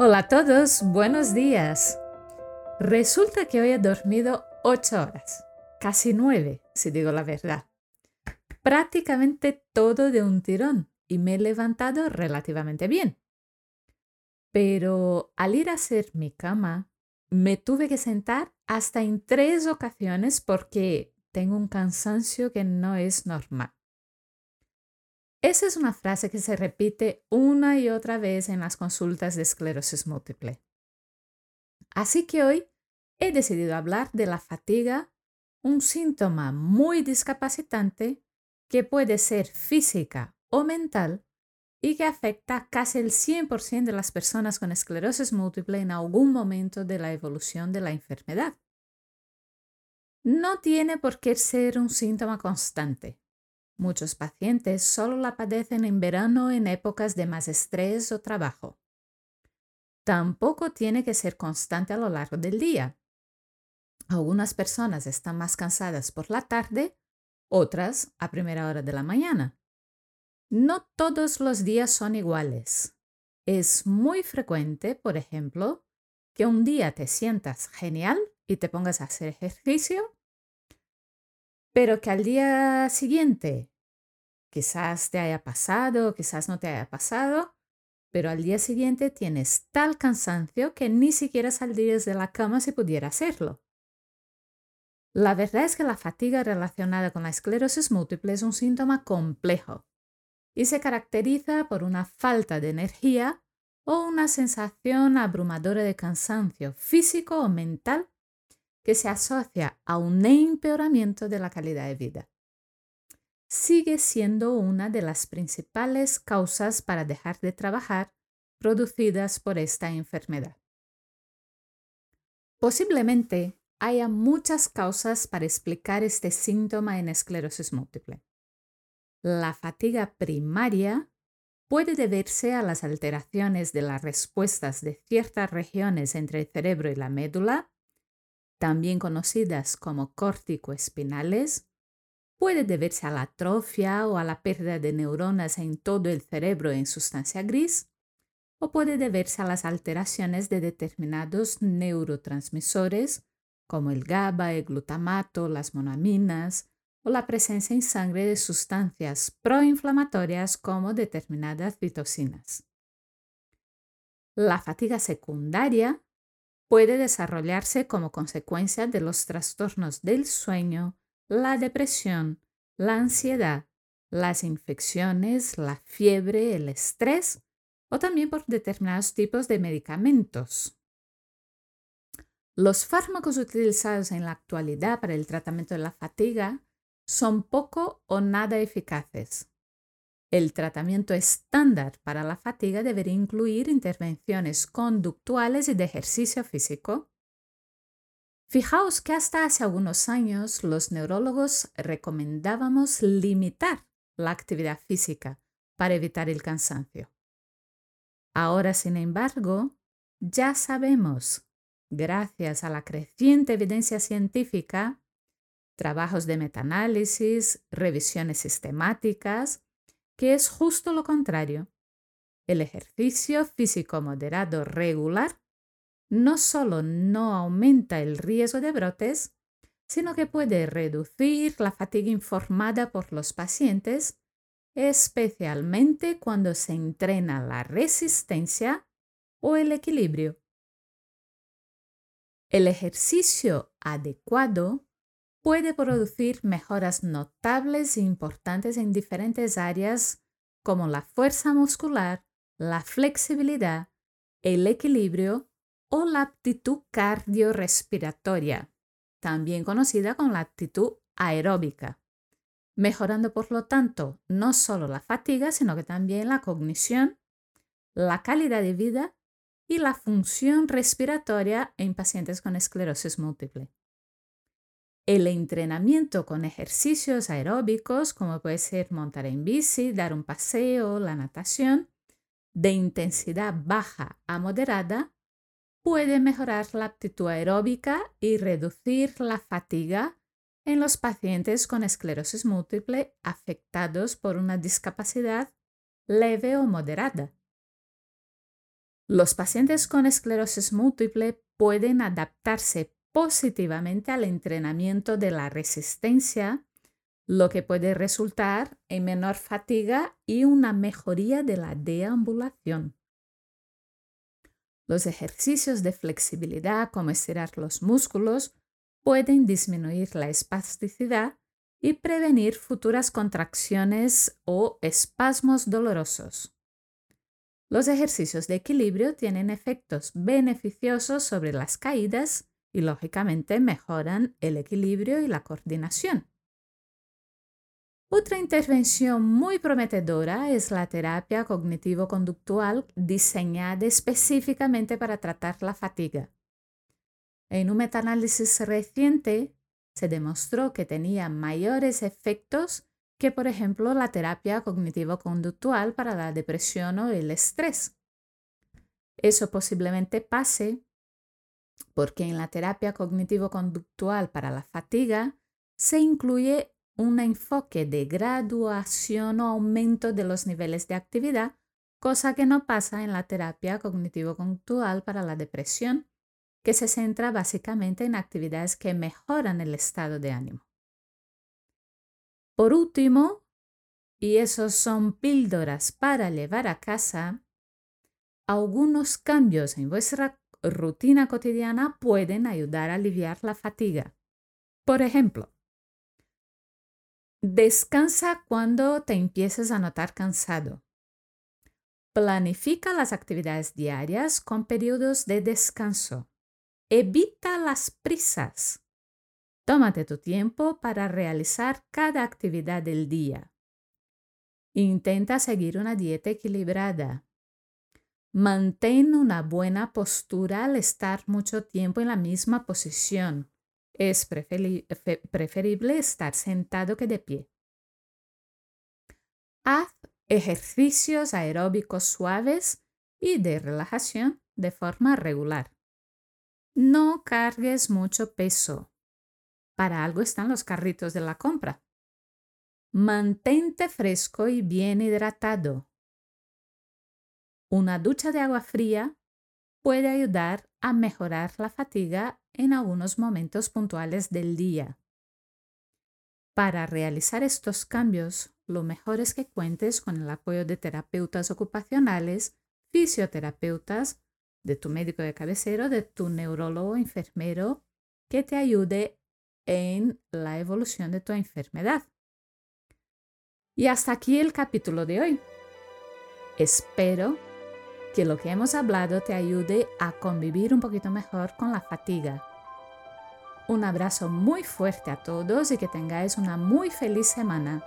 Hola a todos, buenos días. Resulta que hoy he dormido 8 horas, casi 9, si digo la verdad. Prácticamente todo de un tirón y me he levantado relativamente bien. Pero al ir a hacer mi cama, me tuve que sentar hasta en tres ocasiones porque tengo un cansancio que no es normal. Esa es una frase que se repite una y otra vez en las consultas de esclerosis múltiple. Así que hoy he decidido hablar de la fatiga, un síntoma muy discapacitante que puede ser física o mental y que afecta casi el 100% de las personas con esclerosis múltiple en algún momento de la evolución de la enfermedad. No tiene por qué ser un síntoma constante. Muchos pacientes solo la padecen en verano en épocas de más estrés o trabajo. Tampoco tiene que ser constante a lo largo del día. Algunas personas están más cansadas por la tarde, otras a primera hora de la mañana. No todos los días son iguales. Es muy frecuente, por ejemplo, que un día te sientas genial y te pongas a hacer ejercicio pero que al día siguiente quizás te haya pasado, quizás no te haya pasado, pero al día siguiente tienes tal cansancio que ni siquiera saldrías de la cama si pudiera hacerlo. La verdad es que la fatiga relacionada con la esclerosis múltiple es un síntoma complejo y se caracteriza por una falta de energía o una sensación abrumadora de cansancio físico o mental que se asocia a un empeoramiento de la calidad de vida. Sigue siendo una de las principales causas para dejar de trabajar producidas por esta enfermedad. Posiblemente haya muchas causas para explicar este síntoma en esclerosis múltiple. La fatiga primaria puede deberse a las alteraciones de las respuestas de ciertas regiones entre el cerebro y la médula también conocidas como córtico-espinales, puede deberse a la atrofia o a la pérdida de neuronas en todo el cerebro en sustancia gris, o puede deberse a las alteraciones de determinados neurotransmisores como el GABA, el glutamato, las monaminas, o la presencia en sangre de sustancias proinflamatorias como determinadas citocinas. La fatiga secundaria puede desarrollarse como consecuencia de los trastornos del sueño, la depresión, la ansiedad, las infecciones, la fiebre, el estrés o también por determinados tipos de medicamentos. Los fármacos utilizados en la actualidad para el tratamiento de la fatiga son poco o nada eficaces. El tratamiento estándar para la fatiga debería incluir intervenciones conductuales y de ejercicio físico. Fijaos que hasta hace algunos años los neurólogos recomendábamos limitar la actividad física para evitar el cansancio. Ahora, sin embargo, ya sabemos, gracias a la creciente evidencia científica, trabajos de metaanálisis, revisiones sistemáticas, que es justo lo contrario. El ejercicio físico moderado regular no solo no aumenta el riesgo de brotes, sino que puede reducir la fatiga informada por los pacientes, especialmente cuando se entrena la resistencia o el equilibrio. El ejercicio adecuado puede producir mejoras notables e importantes en diferentes áreas como la fuerza muscular, la flexibilidad, el equilibrio o la aptitud cardiorrespiratoria, también conocida como la aptitud aeróbica, mejorando por lo tanto no solo la fatiga, sino que también la cognición, la calidad de vida y la función respiratoria en pacientes con esclerosis múltiple. El entrenamiento con ejercicios aeróbicos, como puede ser montar en bici, dar un paseo, la natación, de intensidad baja a moderada, puede mejorar la aptitud aeróbica y reducir la fatiga en los pacientes con esclerosis múltiple afectados por una discapacidad leve o moderada. Los pacientes con esclerosis múltiple pueden adaptarse positivamente al entrenamiento de la resistencia, lo que puede resultar en menor fatiga y una mejoría de la deambulación. Los ejercicios de flexibilidad, como estirar los músculos, pueden disminuir la espasticidad y prevenir futuras contracciones o espasmos dolorosos. Los ejercicios de equilibrio tienen efectos beneficiosos sobre las caídas y lógicamente mejoran el equilibrio y la coordinación. Otra intervención muy prometedora es la terapia cognitivo-conductual diseñada específicamente para tratar la fatiga. En un metaanálisis reciente se demostró que tenía mayores efectos que, por ejemplo, la terapia cognitivo-conductual para la depresión o el estrés. Eso posiblemente pase porque en la terapia cognitivo-conductual para la fatiga se incluye un enfoque de graduación o aumento de los niveles de actividad, cosa que no pasa en la terapia cognitivo-conductual para la depresión, que se centra básicamente en actividades que mejoran el estado de ánimo. Por último, y esos son píldoras para llevar a casa, algunos cambios en vuestra rutina cotidiana pueden ayudar a aliviar la fatiga. Por ejemplo, descansa cuando te empieces a notar cansado. Planifica las actividades diarias con periodos de descanso. Evita las prisas. Tómate tu tiempo para realizar cada actividad del día. Intenta seguir una dieta equilibrada. Mantén una buena postura al estar mucho tiempo en la misma posición. Es preferible estar sentado que de pie. Haz ejercicios aeróbicos suaves y de relajación de forma regular. No cargues mucho peso. Para algo están los carritos de la compra. Mantente fresco y bien hidratado. Una ducha de agua fría puede ayudar a mejorar la fatiga en algunos momentos puntuales del día. Para realizar estos cambios, lo mejor es que cuentes con el apoyo de terapeutas ocupacionales, fisioterapeutas, de tu médico de cabecero, de tu neurólogo, enfermero, que te ayude en la evolución de tu enfermedad. Y hasta aquí el capítulo de hoy. Espero que lo que hemos hablado te ayude a convivir un poquito mejor con la fatiga. Un abrazo muy fuerte a todos y que tengáis una muy feliz semana.